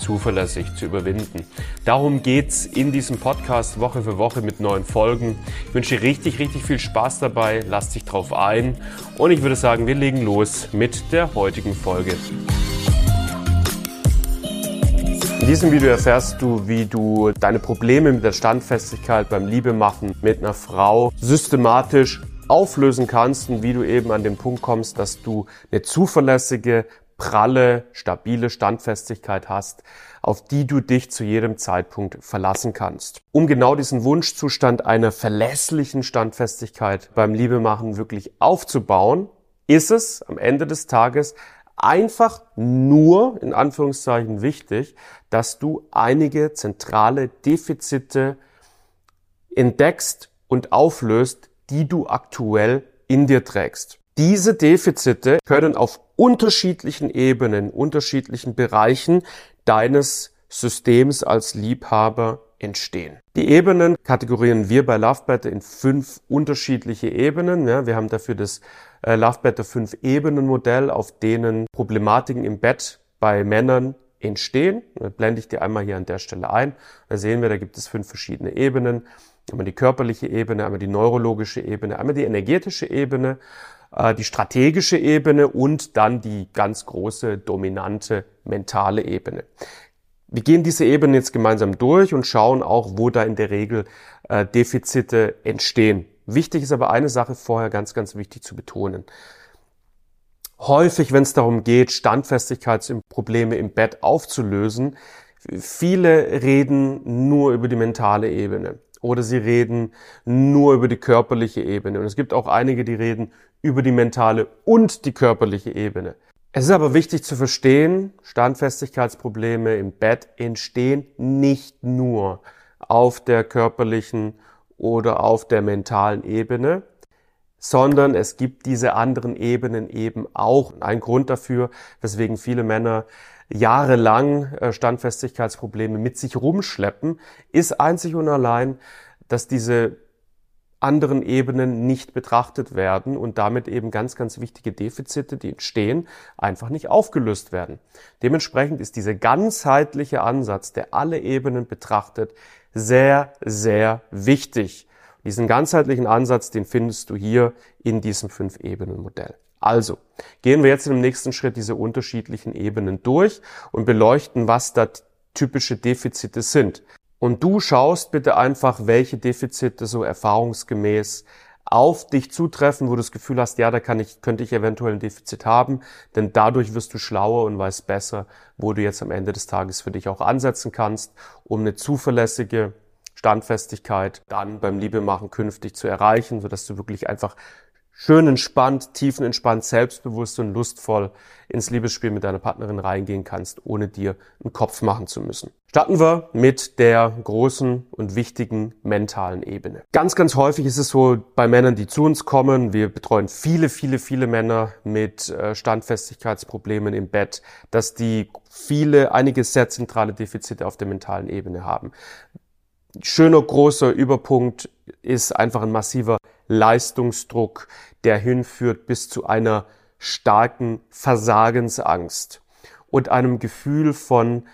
zuverlässig zu überwinden. Darum geht's in diesem Podcast Woche für Woche mit neuen Folgen. Ich wünsche dir richtig, richtig viel Spaß dabei. Lass dich drauf ein. Und ich würde sagen, wir legen los mit der heutigen Folge. In diesem Video erfährst du, wie du deine Probleme mit der Standfestigkeit beim Liebemachen mit einer Frau systematisch auflösen kannst und wie du eben an den Punkt kommst, dass du eine zuverlässige, pralle, stabile Standfestigkeit hast, auf die du dich zu jedem Zeitpunkt verlassen kannst. Um genau diesen Wunschzustand einer verlässlichen Standfestigkeit beim Liebemachen wirklich aufzubauen, ist es am Ende des Tages einfach nur, in Anführungszeichen, wichtig, dass du einige zentrale Defizite entdeckst und auflöst, die du aktuell in dir trägst. Diese Defizite können auf unterschiedlichen Ebenen, unterschiedlichen Bereichen deines Systems als Liebhaber entstehen. Die Ebenen kategorieren wir bei Lovebetter in fünf unterschiedliche Ebenen. Ja, wir haben dafür das äh, Lovebetter fünf Ebenen Modell, auf denen Problematiken im Bett bei Männern entstehen. Da blende ich dir einmal hier an der Stelle ein. Da sehen wir, da gibt es fünf verschiedene Ebenen. Einmal die körperliche Ebene, einmal die neurologische Ebene, einmal die energetische Ebene äh, die strategische Ebene und dann die ganz große, dominante mentale Ebene. Wir gehen diese Ebene jetzt gemeinsam durch und schauen auch, wo da in der Regel äh, Defizite entstehen. Wichtig ist aber eine Sache vorher ganz, ganz wichtig zu betonen. Häufig, wenn es darum geht, Standfestigkeitsprobleme im Bett aufzulösen, viele reden nur über die mentale Ebene oder sie reden nur über die körperliche Ebene. Und es gibt auch einige, die reden über die mentale und die körperliche Ebene. Es ist aber wichtig zu verstehen, Standfestigkeitsprobleme im Bett entstehen nicht nur auf der körperlichen oder auf der mentalen Ebene, sondern es gibt diese anderen Ebenen eben auch. Ein Grund dafür, weswegen viele Männer jahrelang äh, Standfestigkeitsprobleme mit sich rumschleppen, ist einzig und allein, dass diese anderen Ebenen nicht betrachtet werden und damit eben ganz, ganz wichtige Defizite, die entstehen, einfach nicht aufgelöst werden. Dementsprechend ist dieser ganzheitliche Ansatz, der alle Ebenen betrachtet, sehr, sehr wichtig. Diesen ganzheitlichen Ansatz, den findest du hier in diesem Fünf-Ebenen-Modell. Also, gehen wir jetzt dem nächsten Schritt diese unterschiedlichen Ebenen durch und beleuchten, was da typische Defizite sind. Und du schaust bitte einfach, welche Defizite so erfahrungsgemäß auf dich zutreffen, wo du das Gefühl hast, ja, da kann ich, könnte ich eventuell ein Defizit haben, denn dadurch wirst du schlauer und weißt besser, wo du jetzt am Ende des Tages für dich auch ansetzen kannst, um eine zuverlässige Standfestigkeit dann beim Liebemachen künftig zu erreichen, sodass du wirklich einfach schön entspannt, tiefenentspannt, selbstbewusst und lustvoll ins Liebesspiel mit deiner Partnerin reingehen kannst, ohne dir einen Kopf machen zu müssen. Starten wir mit der großen und wichtigen mentalen Ebene. Ganz, ganz häufig ist es so bei Männern, die zu uns kommen, wir betreuen viele, viele, viele Männer mit äh, Standfestigkeitsproblemen im Bett, dass die viele, einige sehr zentrale Defizite auf der mentalen Ebene haben. Schöner großer Überpunkt ist einfach ein massiver Leistungsdruck, der hinführt bis zu einer starken Versagensangst und einem Gefühl von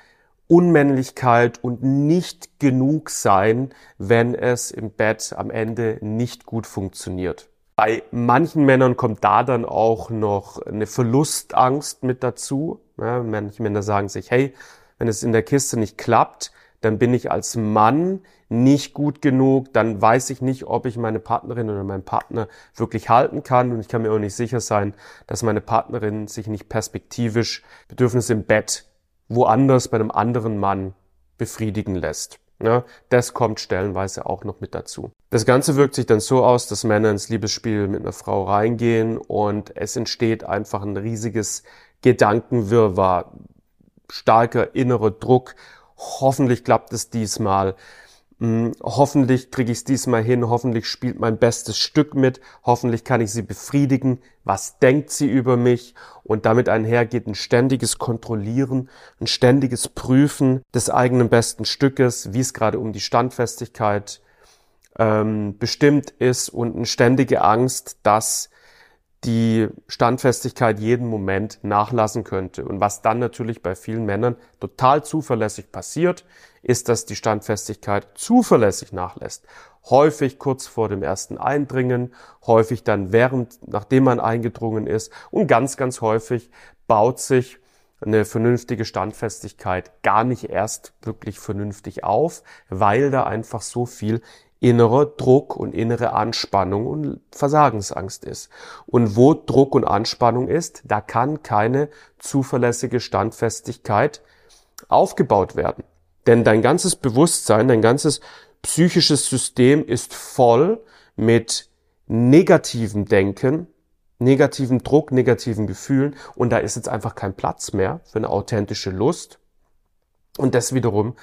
Unmännlichkeit und nicht genug sein, wenn es im Bett am Ende nicht gut funktioniert. Bei manchen Männern kommt da dann auch noch eine Verlustangst mit dazu. Ja, manche Männer sagen sich, hey, wenn es in der Kiste nicht klappt, dann bin ich als Mann nicht gut genug, dann weiß ich nicht, ob ich meine Partnerin oder meinen Partner wirklich halten kann und ich kann mir auch nicht sicher sein, dass meine Partnerin sich nicht perspektivisch Bedürfnisse im Bett woanders bei einem anderen Mann befriedigen lässt. Ja, das kommt stellenweise auch noch mit dazu. Das Ganze wirkt sich dann so aus, dass Männer ins Liebesspiel mit einer Frau reingehen und es entsteht einfach ein riesiges Gedankenwirrwarr, starker innerer Druck. Hoffentlich klappt es diesmal. Hm, hoffentlich kriege ich es diesmal hin, hoffentlich spielt mein bestes Stück mit, hoffentlich kann ich sie befriedigen, was denkt sie über mich? Und damit einhergeht ein ständiges Kontrollieren, ein ständiges Prüfen des eigenen besten Stückes, wie es gerade um die Standfestigkeit ähm, bestimmt ist und eine ständige Angst, dass die Standfestigkeit jeden Moment nachlassen könnte. Und was dann natürlich bei vielen Männern total zuverlässig passiert, ist, dass die Standfestigkeit zuverlässig nachlässt. Häufig kurz vor dem ersten Eindringen, häufig dann während, nachdem man eingedrungen ist und ganz, ganz häufig baut sich eine vernünftige Standfestigkeit gar nicht erst wirklich vernünftig auf, weil da einfach so viel innerer Druck und innere Anspannung und Versagensangst ist. Und wo Druck und Anspannung ist, da kann keine zuverlässige Standfestigkeit aufgebaut werden. Denn dein ganzes Bewusstsein, dein ganzes psychisches System ist voll mit negativem Denken, negativen Druck, negativen Gefühlen und da ist jetzt einfach kein Platz mehr für eine authentische Lust. Und das wiederum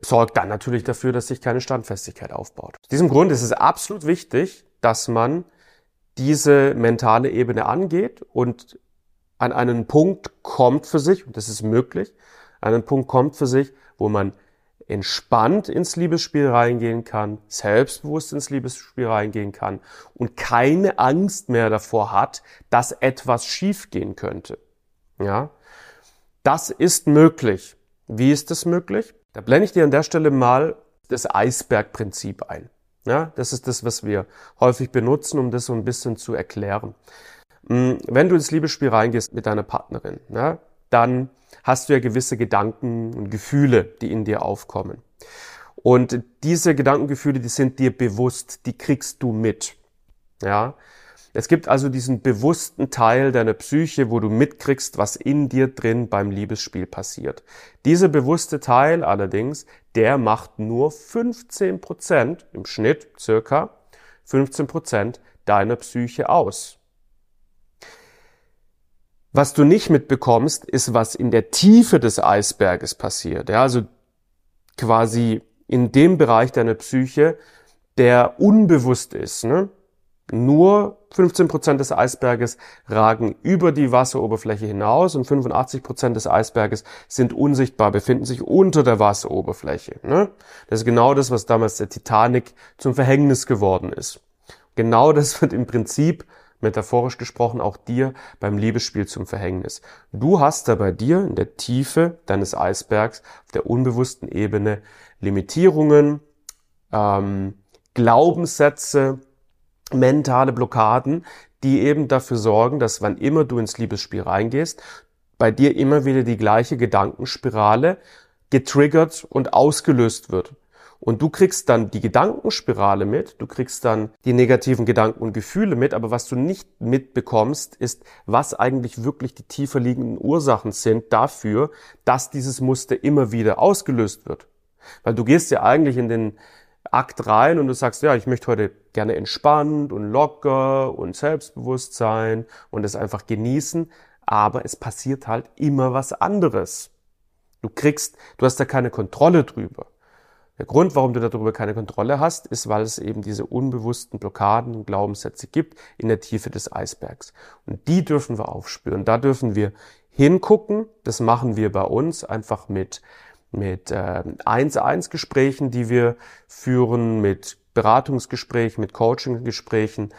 sorgt dann natürlich dafür, dass sich keine Standfestigkeit aufbaut. Aus diesem Grund ist es absolut wichtig, dass man diese mentale Ebene angeht und an einen Punkt kommt für sich, und das ist möglich, an einen Punkt kommt für sich, wo man entspannt ins Liebesspiel reingehen kann, selbstbewusst ins Liebesspiel reingehen kann und keine Angst mehr davor hat, dass etwas schiefgehen könnte. Ja? Das ist möglich. Wie ist das möglich? Da blende ich dir an der Stelle mal das Eisbergprinzip ein. Ja, das ist das, was wir häufig benutzen, um das so ein bisschen zu erklären. Hm, wenn du ins Liebesspiel reingehst mit deiner Partnerin, ja, dann hast du ja gewisse Gedanken und Gefühle, die in dir aufkommen. Und diese Gedankengefühle, die sind dir bewusst, die kriegst du mit. Ja, es gibt also diesen bewussten Teil deiner Psyche, wo du mitkriegst, was in dir drin beim Liebesspiel passiert. Dieser bewusste Teil allerdings, der macht nur 15 Prozent im Schnitt circa 15 Prozent deiner Psyche aus. Was du nicht mitbekommst, ist, was in der Tiefe des Eisberges passiert. Ja, also quasi in dem Bereich deiner Psyche, der unbewusst ist. Ne? Nur 15% des Eisberges ragen über die Wasseroberfläche hinaus und 85% des Eisberges sind unsichtbar, befinden sich unter der Wasseroberfläche. Ne? Das ist genau das, was damals der Titanic zum Verhängnis geworden ist. Genau das wird im Prinzip, metaphorisch gesprochen, auch dir beim Liebesspiel zum Verhängnis. Du hast da bei dir in der Tiefe deines Eisbergs, auf der unbewussten Ebene, Limitierungen, ähm, Glaubenssätze, mentale Blockaden, die eben dafür sorgen, dass wann immer du ins Liebesspiel reingehst, bei dir immer wieder die gleiche Gedankenspirale getriggert und ausgelöst wird. Und du kriegst dann die Gedankenspirale mit, du kriegst dann die negativen Gedanken und Gefühle mit, aber was du nicht mitbekommst, ist, was eigentlich wirklich die tiefer liegenden Ursachen sind dafür, dass dieses Muster immer wieder ausgelöst wird. Weil du gehst ja eigentlich in den Akt rein und du sagst, ja, ich möchte heute gerne entspannt und locker und selbstbewusst sein und es einfach genießen, aber es passiert halt immer was anderes. Du kriegst, du hast da keine Kontrolle drüber. Der Grund, warum du darüber keine Kontrolle hast, ist, weil es eben diese unbewussten Blockaden und Glaubenssätze gibt in der Tiefe des Eisbergs. Und die dürfen wir aufspüren. Da dürfen wir hingucken. Das machen wir bei uns einfach mit mit äh, 1-1-Gesprächen, die wir führen, mit Beratungsgesprächen, mit Coaching-Gesprächen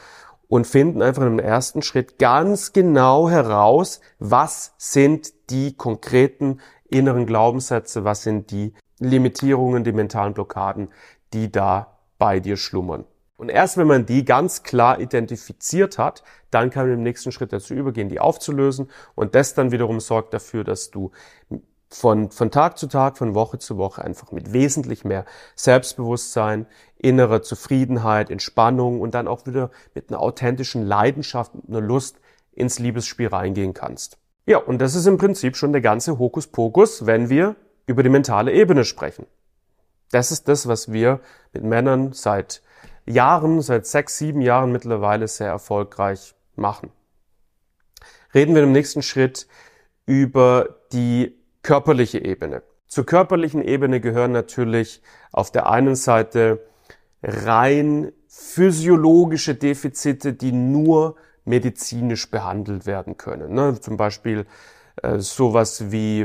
und finden einfach im ersten Schritt ganz genau heraus, was sind die konkreten inneren Glaubenssätze, was sind die Limitierungen, die mentalen Blockaden, die da bei dir schlummern. Und erst wenn man die ganz klar identifiziert hat, dann kann man im nächsten Schritt dazu übergehen, die aufzulösen. Und das dann wiederum sorgt dafür, dass du von, von Tag zu Tag, von Woche zu Woche einfach mit wesentlich mehr Selbstbewusstsein, innerer Zufriedenheit, Entspannung und dann auch wieder mit einer authentischen Leidenschaft und einer Lust ins Liebesspiel reingehen kannst. Ja, und das ist im Prinzip schon der ganze Hokuspokus, wenn wir über die mentale Ebene sprechen. Das ist das, was wir mit Männern seit Jahren, seit sechs, sieben Jahren mittlerweile sehr erfolgreich machen. Reden wir im nächsten Schritt über die körperliche Ebene. Zur körperlichen Ebene gehören natürlich auf der einen Seite rein physiologische Defizite, die nur medizinisch behandelt werden können. Ne? Zum Beispiel äh, sowas wie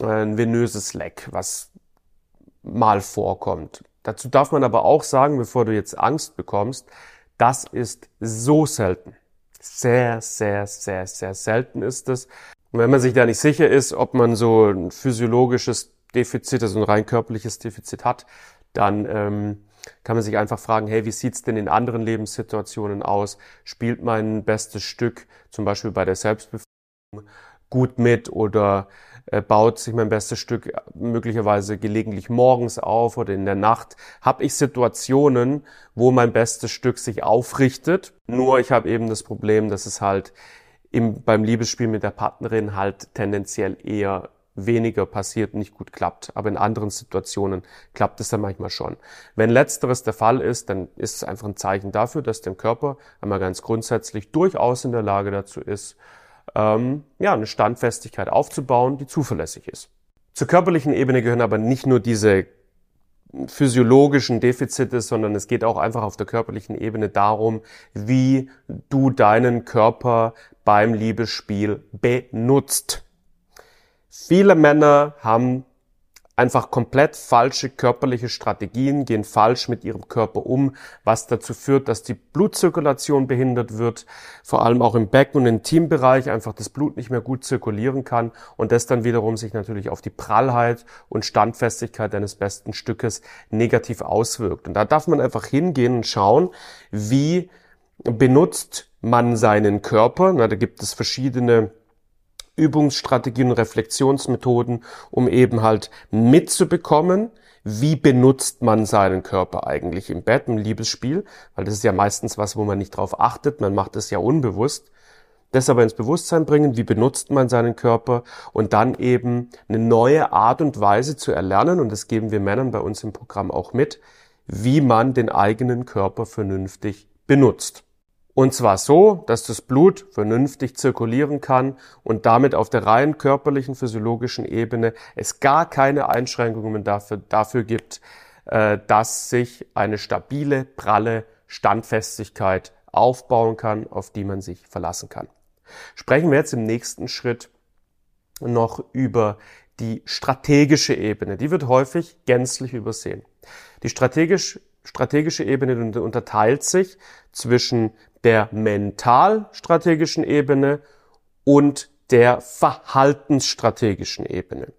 äh, ein venöses Leck, was mal vorkommt. Dazu darf man aber auch sagen, bevor du jetzt Angst bekommst, das ist so selten. Sehr, sehr, sehr, sehr selten ist es. Und wenn man sich da nicht sicher ist, ob man so ein physiologisches Defizit, also ein rein körperliches Defizit hat, dann ähm, kann man sich einfach fragen, hey, wie sieht's denn in anderen Lebenssituationen aus? Spielt mein bestes Stück zum Beispiel bei der Selbstbefriedigung gut mit oder äh, baut sich mein bestes Stück möglicherweise gelegentlich morgens auf oder in der Nacht? Habe ich Situationen, wo mein bestes Stück sich aufrichtet? Nur ich habe eben das Problem, dass es halt im, beim Liebesspiel mit der Partnerin halt tendenziell eher weniger passiert, nicht gut klappt. Aber in anderen Situationen klappt es dann manchmal schon. Wenn letzteres der Fall ist, dann ist es einfach ein Zeichen dafür, dass der Körper einmal ganz grundsätzlich durchaus in der Lage dazu ist, ähm, ja, eine Standfestigkeit aufzubauen, die zuverlässig ist. Zur körperlichen Ebene gehören aber nicht nur diese physiologischen Defizite, sondern es geht auch einfach auf der körperlichen Ebene darum, wie du deinen Körper beim Liebesspiel benutzt. Viele Männer haben einfach komplett falsche körperliche Strategien, gehen falsch mit ihrem Körper um, was dazu führt, dass die Blutzirkulation behindert wird, vor allem auch im Becken- und Intimbereich einfach das Blut nicht mehr gut zirkulieren kann und das dann wiederum sich natürlich auf die Prallheit und Standfestigkeit deines besten Stückes negativ auswirkt. Und da darf man einfach hingehen und schauen, wie benutzt man seinen Körper. Na, da gibt es verschiedene Übungsstrategien und Reflexionsmethoden, um eben halt mitzubekommen, wie benutzt man seinen Körper eigentlich im Bett, im Liebesspiel, weil das ist ja meistens was, wo man nicht drauf achtet, man macht es ja unbewusst. Das aber ins Bewusstsein bringen, wie benutzt man seinen Körper und dann eben eine neue Art und Weise zu erlernen, und das geben wir Männern bei uns im Programm auch mit, wie man den eigenen Körper vernünftig benutzt. Und zwar so, dass das Blut vernünftig zirkulieren kann und damit auf der rein körperlichen, physiologischen Ebene es gar keine Einschränkungen dafür, dafür gibt, äh, dass sich eine stabile, pralle Standfestigkeit aufbauen kann, auf die man sich verlassen kann. Sprechen wir jetzt im nächsten Schritt noch über die strategische Ebene. Die wird häufig gänzlich übersehen. Die strategisch, strategische Ebene unterteilt sich zwischen der mental-strategischen Ebene und der verhaltensstrategischen Ebene.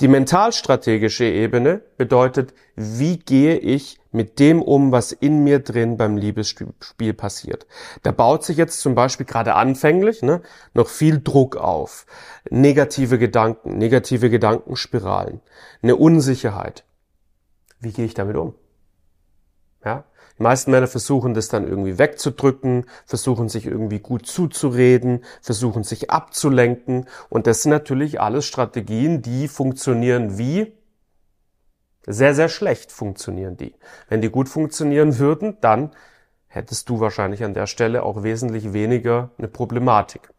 Die mental-strategische Ebene bedeutet, wie gehe ich mit dem um, was in mir drin beim Liebesspiel passiert. Da baut sich jetzt zum Beispiel gerade anfänglich ne, noch viel Druck auf, negative Gedanken, negative Gedankenspiralen, eine Unsicherheit. Wie gehe ich damit um? Ja? Die meisten Männer versuchen das dann irgendwie wegzudrücken, versuchen sich irgendwie gut zuzureden, versuchen sich abzulenken. Und das sind natürlich alles Strategien, die funktionieren wie? Sehr, sehr schlecht funktionieren die. Wenn die gut funktionieren würden, dann hättest du wahrscheinlich an der Stelle auch wesentlich weniger eine Problematik.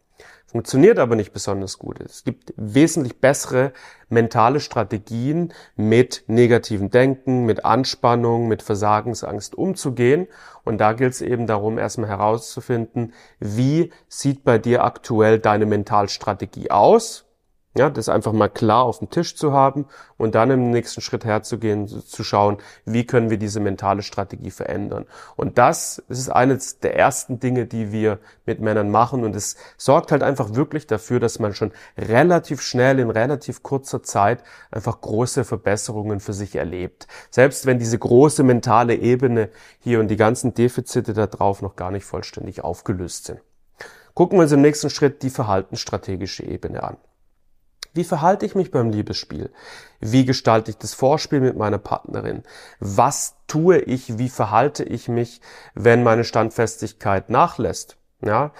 Funktioniert aber nicht besonders gut. Es gibt wesentlich bessere mentale Strategien, mit negativen Denken, mit Anspannung, mit Versagensangst umzugehen. Und da gilt es eben darum, erstmal herauszufinden, wie sieht bei dir aktuell deine Mentalstrategie aus? Ja, das einfach mal klar auf dem Tisch zu haben und dann im nächsten Schritt herzugehen, zu schauen, wie können wir diese mentale Strategie verändern. Und das ist eines der ersten Dinge, die wir mit Männern machen und es sorgt halt einfach wirklich dafür, dass man schon relativ schnell in relativ kurzer Zeit einfach große Verbesserungen für sich erlebt. Selbst wenn diese große mentale Ebene hier und die ganzen Defizite da drauf noch gar nicht vollständig aufgelöst sind. Gucken wir uns im nächsten Schritt die verhaltensstrategische Ebene an. Wie verhalte ich mich beim Liebesspiel? Wie gestalte ich das Vorspiel mit meiner Partnerin? Was tue ich? Wie verhalte ich mich, wenn meine Standfestigkeit nachlässt? Ja,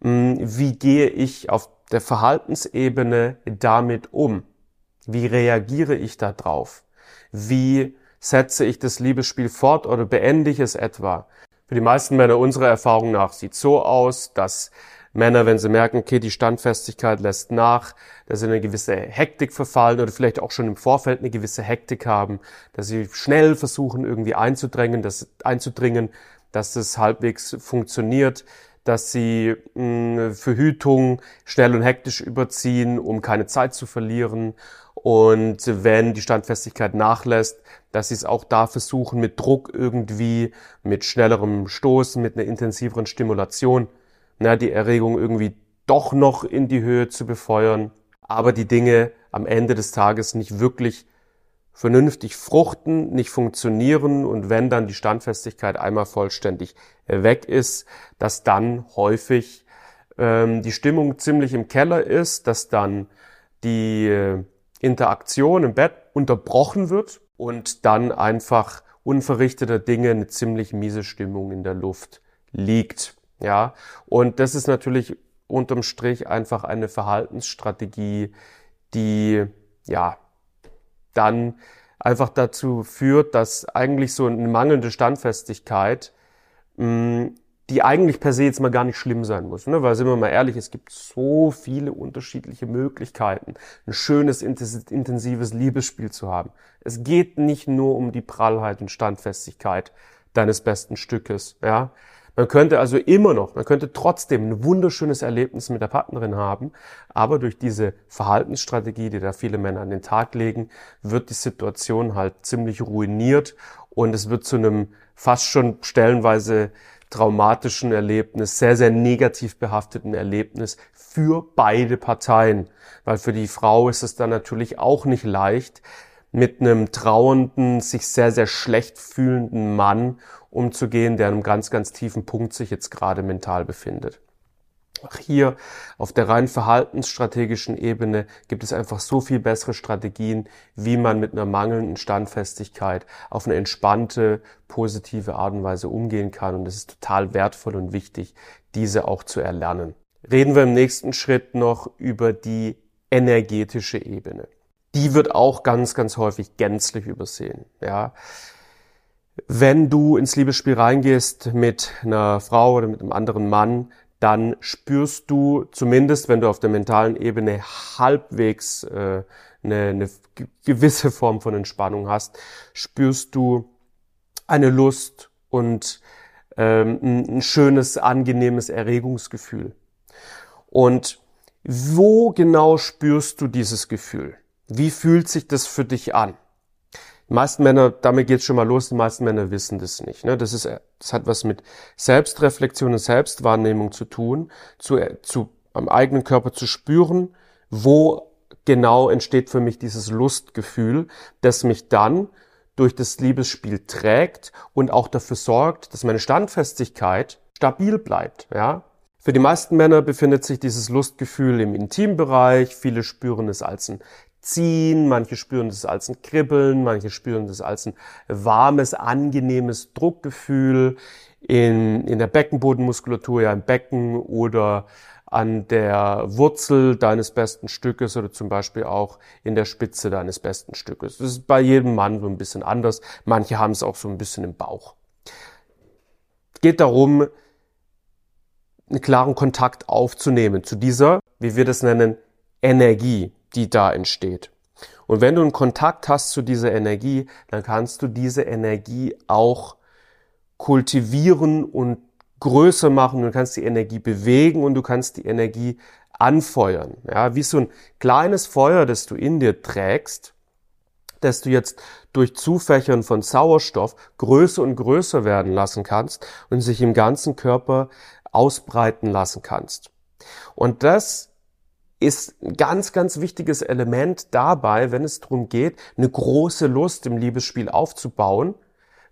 hm, wie gehe ich auf der Verhaltensebene damit um? Wie reagiere ich da drauf? Wie setze ich das Liebesspiel fort oder beende ich es etwa? Für die meisten Männer unserer Erfahrung nach sieht so aus, dass Männer, wenn sie merken, okay, die Standfestigkeit lässt nach, dass sie eine gewisse Hektik verfallen oder vielleicht auch schon im Vorfeld eine gewisse Hektik haben, dass sie schnell versuchen, irgendwie einzudrängen, dass, einzudringen, dass es halbwegs funktioniert, dass sie mh, Verhütung schnell und hektisch überziehen, um keine Zeit zu verlieren. Und wenn die Standfestigkeit nachlässt, dass sie es auch da versuchen, mit Druck irgendwie, mit schnellerem Stoßen, mit einer intensiveren Stimulation, na, die Erregung irgendwie doch noch in die Höhe zu befeuern, aber die Dinge am Ende des Tages nicht wirklich vernünftig fruchten, nicht funktionieren und wenn dann die Standfestigkeit einmal vollständig weg ist, dass dann häufig ähm, die Stimmung ziemlich im Keller ist, dass dann die äh, Interaktion im Bett unterbrochen wird und dann einfach unverrichteter Dinge eine ziemlich miese Stimmung in der Luft liegt. Ja, und das ist natürlich unterm Strich einfach eine Verhaltensstrategie, die ja dann einfach dazu führt, dass eigentlich so eine mangelnde Standfestigkeit, mh, die eigentlich per se jetzt mal gar nicht schlimm sein muss. Ne? Weil sind wir mal ehrlich, es gibt so viele unterschiedliche Möglichkeiten, ein schönes, intensives Liebesspiel zu haben. Es geht nicht nur um die Prallheit und Standfestigkeit deines besten Stückes. Ja, man könnte also immer noch, man könnte trotzdem ein wunderschönes Erlebnis mit der Partnerin haben, aber durch diese Verhaltensstrategie, die da viele Männer an den Tag legen, wird die Situation halt ziemlich ruiniert und es wird zu einem fast schon stellenweise traumatischen Erlebnis, sehr, sehr negativ behafteten Erlebnis für beide Parteien. Weil für die Frau ist es dann natürlich auch nicht leicht, mit einem trauernden, sich sehr, sehr schlecht fühlenden Mann umzugehen, der an einem ganz, ganz tiefen Punkt sich jetzt gerade mental befindet. Auch hier auf der rein verhaltensstrategischen Ebene gibt es einfach so viel bessere Strategien, wie man mit einer mangelnden Standfestigkeit auf eine entspannte, positive Art und Weise umgehen kann. Und es ist total wertvoll und wichtig, diese auch zu erlernen. Reden wir im nächsten Schritt noch über die energetische Ebene. Die wird auch ganz, ganz häufig gänzlich übersehen. Ja, wenn du ins Liebesspiel reingehst mit einer Frau oder mit einem anderen Mann, dann spürst du zumindest, wenn du auf der mentalen Ebene halbwegs äh, eine, eine gewisse Form von Entspannung hast, spürst du eine Lust und ähm, ein schönes, angenehmes Erregungsgefühl. Und wo genau spürst du dieses Gefühl? Wie fühlt sich das für dich an? Die meisten Männer, damit geht's schon mal los, die meisten Männer wissen das nicht. Ne? Das, ist, das hat was mit Selbstreflexion und Selbstwahrnehmung zu tun, zu, zu, am eigenen Körper zu spüren, wo genau entsteht für mich dieses Lustgefühl, das mich dann durch das Liebesspiel trägt und auch dafür sorgt, dass meine Standfestigkeit stabil bleibt. Ja? Für die meisten Männer befindet sich dieses Lustgefühl im Intimbereich. Viele spüren es als ein Ziehen, manche spüren das als ein Kribbeln, manche spüren das als ein warmes, angenehmes Druckgefühl in, in der Beckenbodenmuskulatur, ja im Becken oder an der Wurzel deines besten Stückes oder zum Beispiel auch in der Spitze deines besten Stückes. Das ist bei jedem Mann so ein bisschen anders. Manche haben es auch so ein bisschen im Bauch. Es geht darum, einen klaren Kontakt aufzunehmen zu dieser, wie wir das nennen, Energie die da entsteht. Und wenn du einen Kontakt hast zu dieser Energie, dann kannst du diese Energie auch kultivieren und größer machen. Du kannst die Energie bewegen und du kannst die Energie anfeuern. Ja, wie so ein kleines Feuer, das du in dir trägst, das du jetzt durch Zufächern von Sauerstoff größer und größer werden lassen kannst und sich im ganzen Körper ausbreiten lassen kannst. Und das ist ein ganz, ganz wichtiges Element dabei, wenn es darum geht, eine große Lust im Liebesspiel aufzubauen.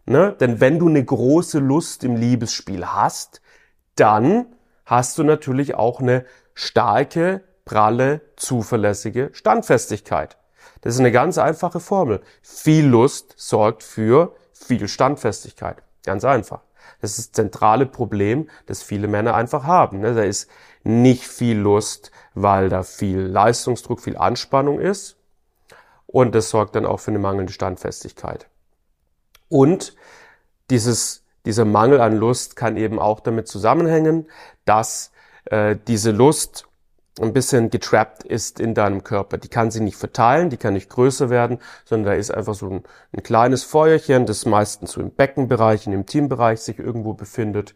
Ne? Denn wenn du eine große Lust im Liebesspiel hast, dann hast du natürlich auch eine starke, pralle, zuverlässige Standfestigkeit. Das ist eine ganz einfache Formel. Viel Lust sorgt für viel Standfestigkeit. Ganz einfach. Das ist das zentrale Problem, das viele Männer einfach haben. Ne? Da ist nicht viel Lust, weil da viel Leistungsdruck, viel Anspannung ist. Und das sorgt dann auch für eine mangelnde Standfestigkeit. Und dieses, dieser Mangel an Lust kann eben auch damit zusammenhängen, dass äh, diese Lust ein bisschen getrappt ist in deinem Körper. Die kann sie nicht verteilen, die kann nicht größer werden, sondern da ist einfach so ein, ein kleines Feuerchen, das meistens so im Beckenbereich, in dem Teambereich sich irgendwo befindet.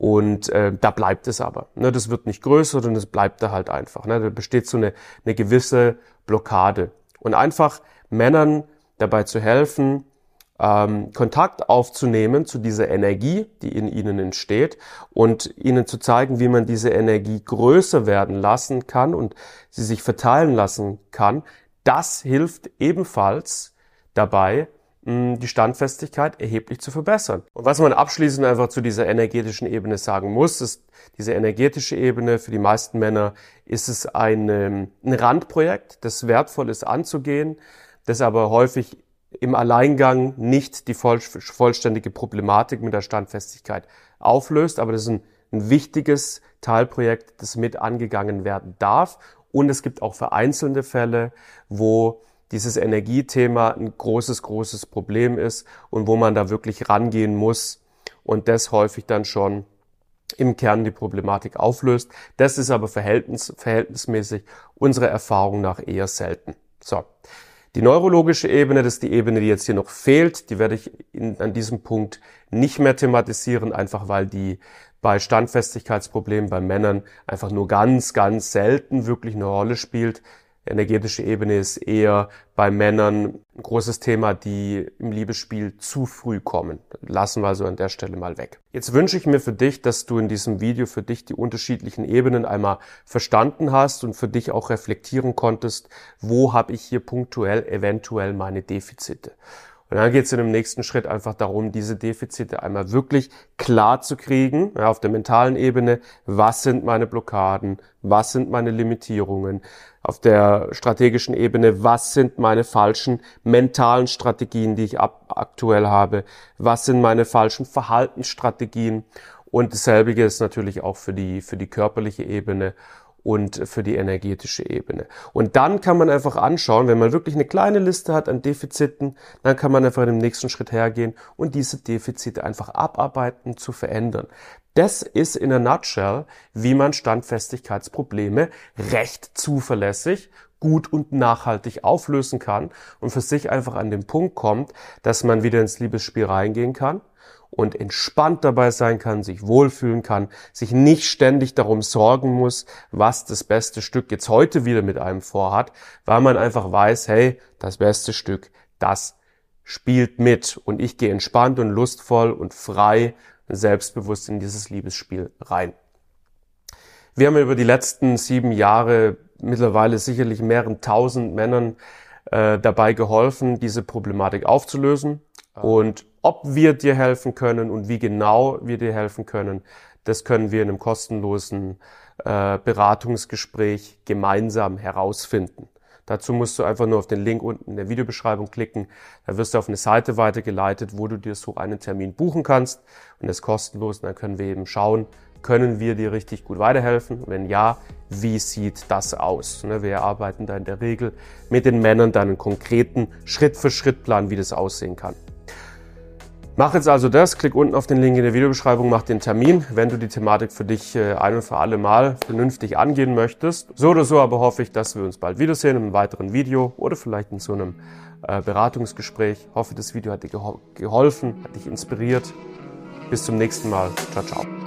Und äh, da bleibt es aber. Ne? Das wird nicht größer, sondern es bleibt da halt einfach. Ne? Da besteht so eine, eine gewisse Blockade. Und einfach Männern dabei zu helfen, ähm, Kontakt aufzunehmen zu dieser Energie, die in ihnen entsteht und ihnen zu zeigen, wie man diese Energie größer werden lassen kann und sie sich verteilen lassen kann, das hilft ebenfalls dabei, die Standfestigkeit erheblich zu verbessern. Und was man abschließend einfach zu dieser energetischen Ebene sagen muss, ist, diese energetische Ebene für die meisten Männer ist es ein, ein Randprojekt, das wertvoll ist anzugehen, das aber häufig im Alleingang nicht die voll, vollständige Problematik mit der Standfestigkeit auflöst, aber das ist ein, ein wichtiges Teilprojekt, das mit angegangen werden darf. Und es gibt auch vereinzelte Fälle, wo dieses Energiethema ein großes, großes Problem ist und wo man da wirklich rangehen muss und das häufig dann schon im Kern die Problematik auflöst. Das ist aber verhältnis, verhältnismäßig unserer Erfahrung nach eher selten. So. Die neurologische Ebene, das ist die Ebene, die jetzt hier noch fehlt, die werde ich in, an diesem Punkt nicht mehr thematisieren, einfach weil die bei Standfestigkeitsproblemen bei Männern einfach nur ganz, ganz selten wirklich eine Rolle spielt energetische Ebene ist eher bei Männern ein großes Thema, die im Liebesspiel zu früh kommen. Lassen wir also an der Stelle mal weg. Jetzt wünsche ich mir für dich, dass du in diesem Video für dich die unterschiedlichen Ebenen einmal verstanden hast und für dich auch reflektieren konntest, wo habe ich hier punktuell eventuell meine Defizite. Und dann geht es in dem nächsten Schritt einfach darum, diese Defizite einmal wirklich klar zu kriegen, ja, auf der mentalen Ebene, was sind meine Blockaden, was sind meine Limitierungen, auf der strategischen Ebene, was sind meine falschen mentalen Strategien, die ich ab aktuell habe, was sind meine falschen Verhaltensstrategien und dasselbe ist natürlich auch für die, für die körperliche Ebene und für die energetische Ebene. Und dann kann man einfach anschauen, wenn man wirklich eine kleine Liste hat an Defiziten, dann kann man einfach im nächsten Schritt hergehen und diese Defizite einfach abarbeiten, zu verändern. Das ist in a nutshell, wie man Standfestigkeitsprobleme recht zuverlässig gut und nachhaltig auflösen kann und für sich einfach an den Punkt kommt, dass man wieder ins Liebesspiel reingehen kann und entspannt dabei sein kann, sich wohlfühlen kann, sich nicht ständig darum sorgen muss, was das beste Stück jetzt heute wieder mit einem vorhat, weil man einfach weiß, hey, das beste Stück, das spielt mit. Und ich gehe entspannt und lustvoll und frei, selbstbewusst in dieses Liebesspiel rein. Wir haben über die letzten sieben Jahre mittlerweile sicherlich mehreren tausend Männern äh, dabei geholfen, diese Problematik aufzulösen. Und ob wir dir helfen können und wie genau wir dir helfen können, das können wir in einem kostenlosen äh, Beratungsgespräch gemeinsam herausfinden. Dazu musst du einfach nur auf den Link unten in der Videobeschreibung klicken. Da wirst du auf eine Seite weitergeleitet, wo du dir so einen Termin buchen kannst. Und das ist kostenlos. Und dann können wir eben schauen, können wir dir richtig gut weiterhelfen? Wenn ja, wie sieht das aus? Ne, wir arbeiten da in der Regel mit den Männern dann einen konkreten Schritt-für-Schritt-Plan, wie das aussehen kann. Mach jetzt also das, klick unten auf den Link in der Videobeschreibung, mach den Termin, wenn du die Thematik für dich äh, ein und für alle Mal vernünftig angehen möchtest. So oder so aber hoffe ich, dass wir uns bald wiedersehen in einem weiteren Video oder vielleicht in so einem äh, Beratungsgespräch. Hoffe, das Video hat dir geholfen, hat dich inspiriert. Bis zum nächsten Mal. Ciao, ciao.